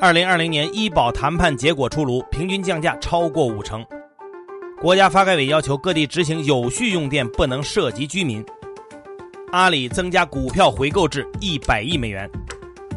二零二零年医保谈判结果出炉，平均降价超过五成。国家发改委要求各地执行有序用电不能涉及居民。阿里增加股票回购至一百亿美元。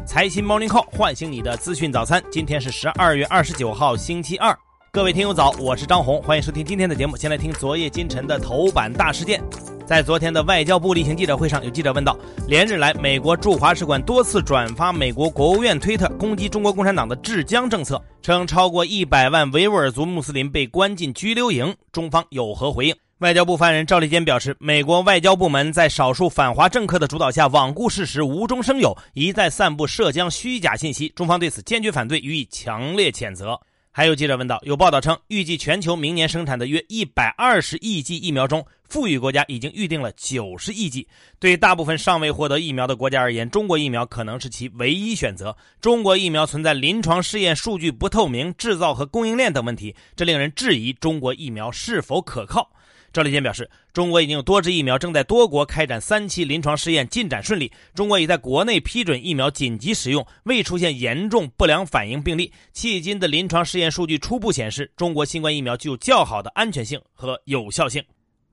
财新 Morning Call 唤醒你的资讯早餐。今天是十二月二十九号，星期二。各位听友早，我是张红，欢迎收听今天的节目。先来听昨夜今晨的头版大事件。在昨天的外交部例行记者会上，有记者问道：连日来，美国驻华使馆多次转发美国国务院推特攻击中国共产党的治疆政策，称超过一百万维吾尔族穆斯林被关进拘留营，中方有何回应？外交部发言人赵立坚表示，美国外交部门在少数反华政客的主导下罔顾事实、无中生有，一再散布涉疆虚假信息，中方对此坚决反对，予以强烈谴责。还有记者问道，有报道称，预计全球明年生产的约一百二十亿剂疫苗中，富裕国家已经预定了九十亿剂。对大部分尚未获得疫苗的国家而言，中国疫苗可能是其唯一选择。中国疫苗存在临床试验数据不透明、制造和供应链等问题，这令人质疑中国疫苗是否可靠。赵立坚表示，中国已经有多支疫苗正在多国开展三期临床试验，进展顺利。中国已在国内批准疫苗紧急使用，未出现严重不良反应病例。迄今的临床试验数据初步显示，中国新冠疫苗具有较好的安全性和有效性。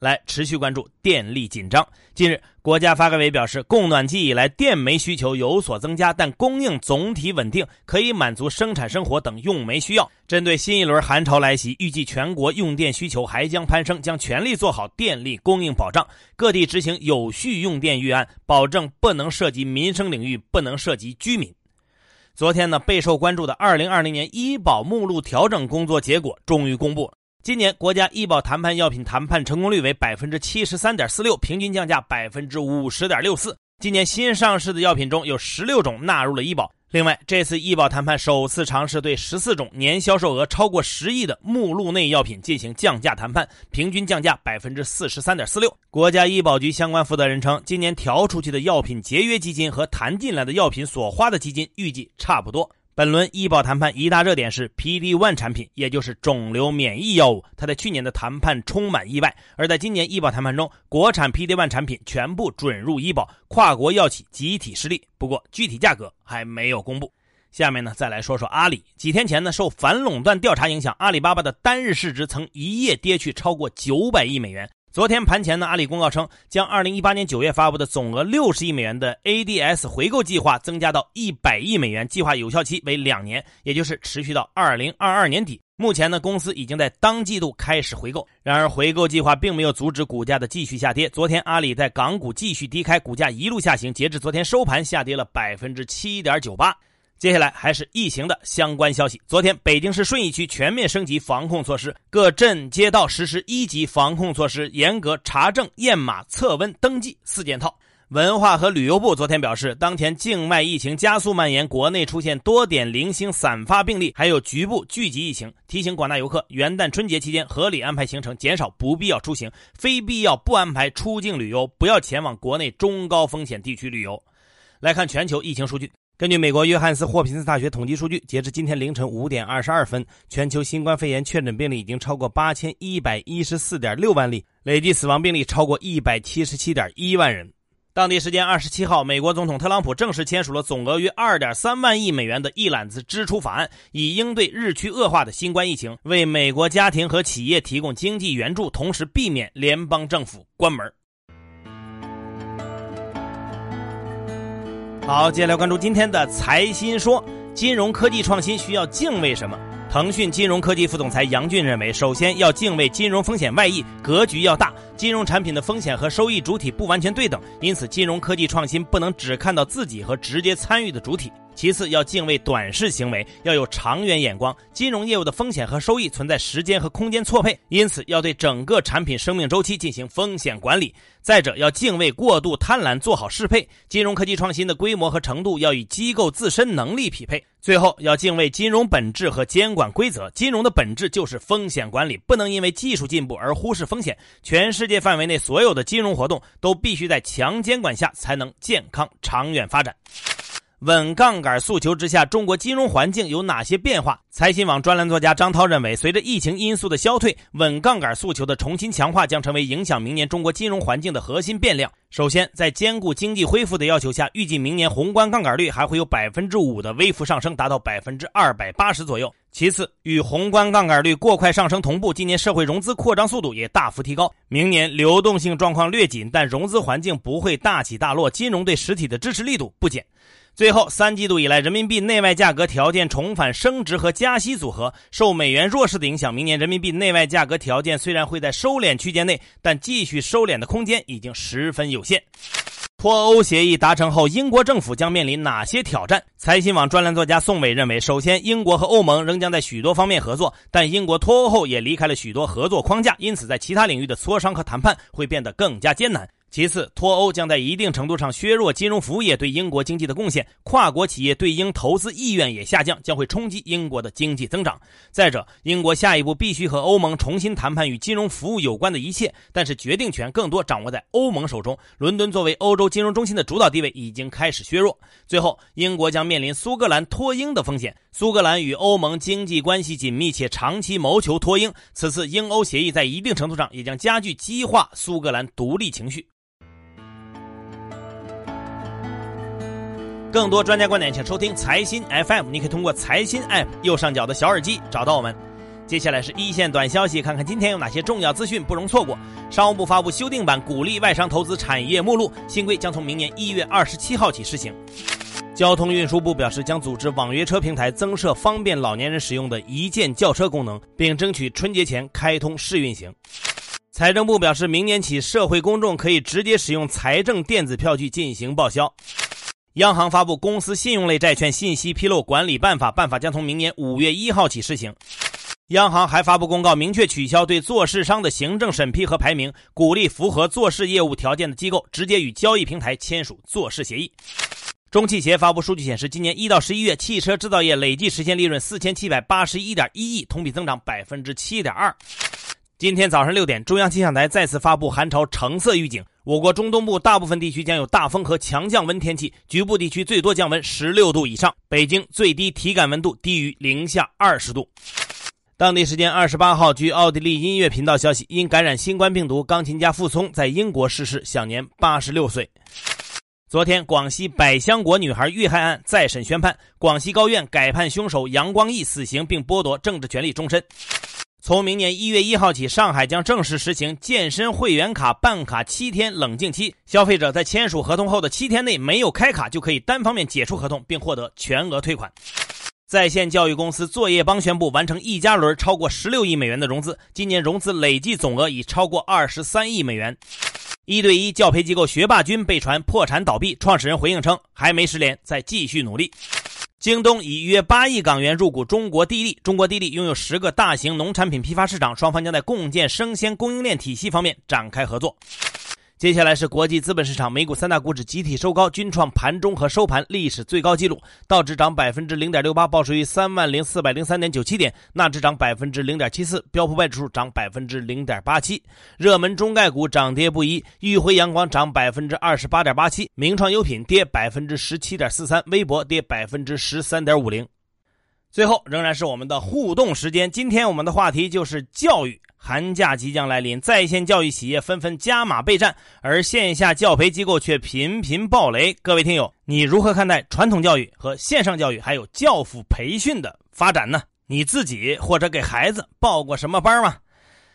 来持续关注电力紧张。近日，国家发改委表示，供暖季以来，电煤需求有所增加，但供应总体稳定，可以满足生产生活等用煤需要。针对新一轮寒潮来袭，预计全国用电需求还将攀升，将全力做好电力供应保障。各地执行有序用电预案，保证不能涉及民生领域，不能涉及居民。昨天呢，备受关注的二零二零年医保目录调整工作结果终于公布。今年国家医保谈判药品谈判成功率为百分之七十三点四六，平均降价百分之五十点六四。今年新上市的药品中有十六种纳入了医保。另外，这次医保谈判首次尝试对十四种年销售额超过十亿的目录内药品进行降价谈判，平均降价百分之四十三点四六。国家医保局相关负责人称，今年调出去的药品节约基金和谈进来的药品所花的基金预计差不多。本轮医保谈判一大热点是 PD-1 产品，也就是肿瘤免疫药物。它在去年的谈判充满意外，而在今年医保谈判中，国产 PD-1 产品全部准入医保，跨国药企集体失利。不过具体价格还没有公布。下面呢，再来说说阿里。几天前呢，受反垄断调查影响，阿里巴巴的单日市值曾一夜跌去超过九百亿美元。昨天盘前呢，阿里公告称，将2018年9月发布的总额60亿美元的 ADS 回购计划增加到100亿美元，计划有效期为两年，也就是持续到2022年底。目前呢，公司已经在当季度开始回购。然而，回购计划并没有阻止股价的继续下跌。昨天，阿里在港股继续低开，股价一路下行，截至昨天收盘，下跌了百分之七点九八。接下来还是疫情的相关消息。昨天，北京市顺义区全面升级防控措施，各镇街道实施一级防控措施，严格查证、验码、测温、登记四件套。文化和旅游部昨天表示，当前境外疫情加速蔓延，国内出现多点零星散发病例，还有局部聚集疫情，提醒广大游客，元旦春节期间合理安排行程，减少不必要出行，非必要不安排出境旅游，不要前往国内中高风险地区旅游。来看全球疫情数据。根据美国约翰斯霍普金斯大学统计数据，截至今天凌晨五点二十二分，全球新冠肺炎确诊病例已经超过八千一百一十四点六万例，累计死亡病例超过一百七十七点一万人。当地时间二十七号，美国总统特朗普正式签署了总额约二点三万亿美元的一揽子支出法案，以应对日趋恶化的新冠疫情，为美国家庭和企业提供经济援助，同时避免联邦政府关门。好，接下来关注今天的财新说，金融科技创新需要敬畏什么？腾讯金融科技副总裁杨俊认为，首先要敬畏金融风险外溢，格局要大。金融产品的风险和收益主体不完全对等，因此金融科技创新不能只看到自己和直接参与的主体。其次，要敬畏短视行为，要有长远眼光。金融业务的风险和收益存在时间和空间错配，因此要对整个产品生命周期进行风险管理。再者，要敬畏过度贪婪，做好适配。金融科技创新的规模和程度要与机构自身能力匹配。最后，要敬畏金融本质和监管规则。金融的本质就是风险管理，不能因为技术进步而忽视风险。全世界范围内所有的金融活动都必须在强监管下才能健康长远发展。稳杠杆诉求之下，中国金融环境有哪些变化？财新网专栏作家张涛认为，随着疫情因素的消退，稳杠杆诉求的重新强化将成为影响明年中国金融环境的核心变量。首先，在兼顾经济恢复的要求下，预计明年宏观杠杆率还会有百分之五的微幅上升，达到百分之二百八十左右。其次，与宏观杠杆率过快上升同步，今年社会融资扩张速度也大幅提高。明年流动性状况略紧，但融资环境不会大起大落，金融对实体的支持力度不减。最后，三季度以来，人民币内外价格条件重返升值和加息组合，受美元弱势的影响，明年人民币内外价格条件虽然会在收敛区间内，但继续收敛的空间已经十分有限。脱欧协议达成后，英国政府将面临哪些挑战？财新网专栏作家宋伟认为，首先，英国和欧盟仍将在许多方面合作，但英国脱欧后也离开了许多合作框架，因此在其他领域的磋商和谈判会变得更加艰难。其次，脱欧将在一定程度上削弱金融服务业对英国经济的贡献，跨国企业对英投资意愿也下降，将会冲击英国的经济增长。再者，英国下一步必须和欧盟重新谈判与金融服务有关的一切，但是决定权更多掌握在欧盟手中。伦敦作为欧洲金融中心的主导地位已经开始削弱。最后，英国将面临苏格兰脱英的风险。苏格兰与欧盟经济关系紧密，且长期谋求脱英，此次英欧协议在一定程度上也将加剧激化苏格兰独立情绪。更多专家观点，请收听财新 FM。你可以通过财新 App 右上角的小耳机找到我们。接下来是一线短消息，看看今天有哪些重要资讯不容错过。商务部发布修订版鼓励外商投资产业目录，新规将从明年一月二十七号起施行。交通运输部表示，将组织网约车平台增设方便老年人使用的一键叫车功能，并争取春节前开通试运行。财政部表示，明年起社会公众可以直接使用财政电子票据进行报销。央行发布《公司信用类债券信息披露管理办法》，办法将从明年五月一号起施行。央行还发布公告，明确取消对做市商的行政审批和排名，鼓励符合做市业务条件的机构直接与交易平台签署做市协议。中汽协发布数据显示，今年一到十一月，汽车制造业累计实现利润四千七百八十一点一亿，同比增长百分之七点二。今天早上六点，中央气象台再次发布寒潮橙色预警。我国中东部大部分地区将有大风和强降温天气，局部地区最多降温十六度以上。北京最低体感温度低于零下二十度。当地时间二十八号，据奥地利音乐频道消息，因感染新冠病毒，钢琴家傅聪在英国逝世，享年八十六岁。昨天，广西百香果女孩遇害案再审宣判，广西高院改判凶手杨光义死刑，并剥夺政治权利终身。从明年一月一号起，上海将正式实行健身会员卡办卡七天冷静期。消费者在签署合同后的七天内没有开卡，就可以单方面解除合同，并获得全额退款。在线教育公司作业帮宣布完成一加轮超过十六亿美元的融资，今年融资累计总额已超过二十三亿美元。一对一教培机构学霸君被传破产倒闭，创始人回应称还没失联，在继续努力。京东以约八亿港元入股中国地利，中国地利拥有十个大型农产品批发市场，双方将在共建生鲜供应链体系方面展开合作。接下来是国际资本市场，美股三大股指集体收高，均创盘中和收盘历史最高纪录。道指涨百分之零点六八，报收于三万零四百零三点九七点；纳指涨百分之零点七四，标普外指数涨百分之零点八七。热门中概股涨跌不一，裕辉阳光涨百分之二十八点八七，名创优品跌百分之十七点四三，微博跌百分之十三点五零。最后仍然是我们的互动时间，今天我们的话题就是教育。寒假即将来临，在线教育企业纷纷加码备战，而线下教培机构却频频爆雷。各位听友，你如何看待传统教育和线上教育，还有教辅培训的发展呢？你自己或者给孩子报过什么班吗？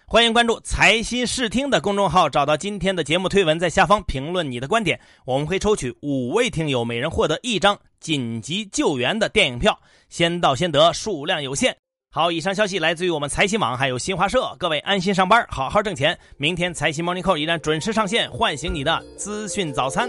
欢迎关注财新视听的公众号，找到今天的节目推文，在下方评论你的观点，我们会抽取五位听友，每人获得一张紧急救援的电影票，先到先得，数量有限。好，以上消息来自于我们财新网，还有新华社。各位安心上班，好好挣钱。明天财新 Morning Call 依然准时上线，唤醒你的资讯早餐。